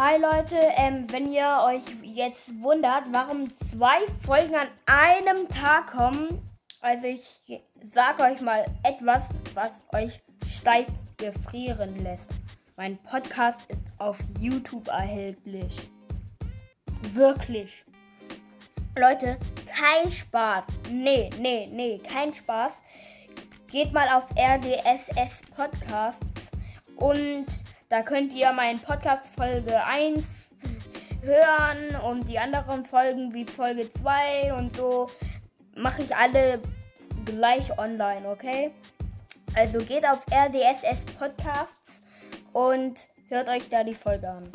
Hi Leute, ähm, wenn ihr euch jetzt wundert, warum zwei Folgen an einem Tag kommen, also ich sage euch mal etwas, was euch steif gefrieren lässt. Mein Podcast ist auf YouTube erhältlich. Wirklich. Leute, kein Spaß. Nee, nee, nee, kein Spaß. Geht mal auf RDSS Podcasts und da könnt ihr meinen Podcast Folge 1 hören und die anderen Folgen wie Folge 2 und so mache ich alle gleich online, okay? Also geht auf RDSS Podcasts und hört euch da die Folge an.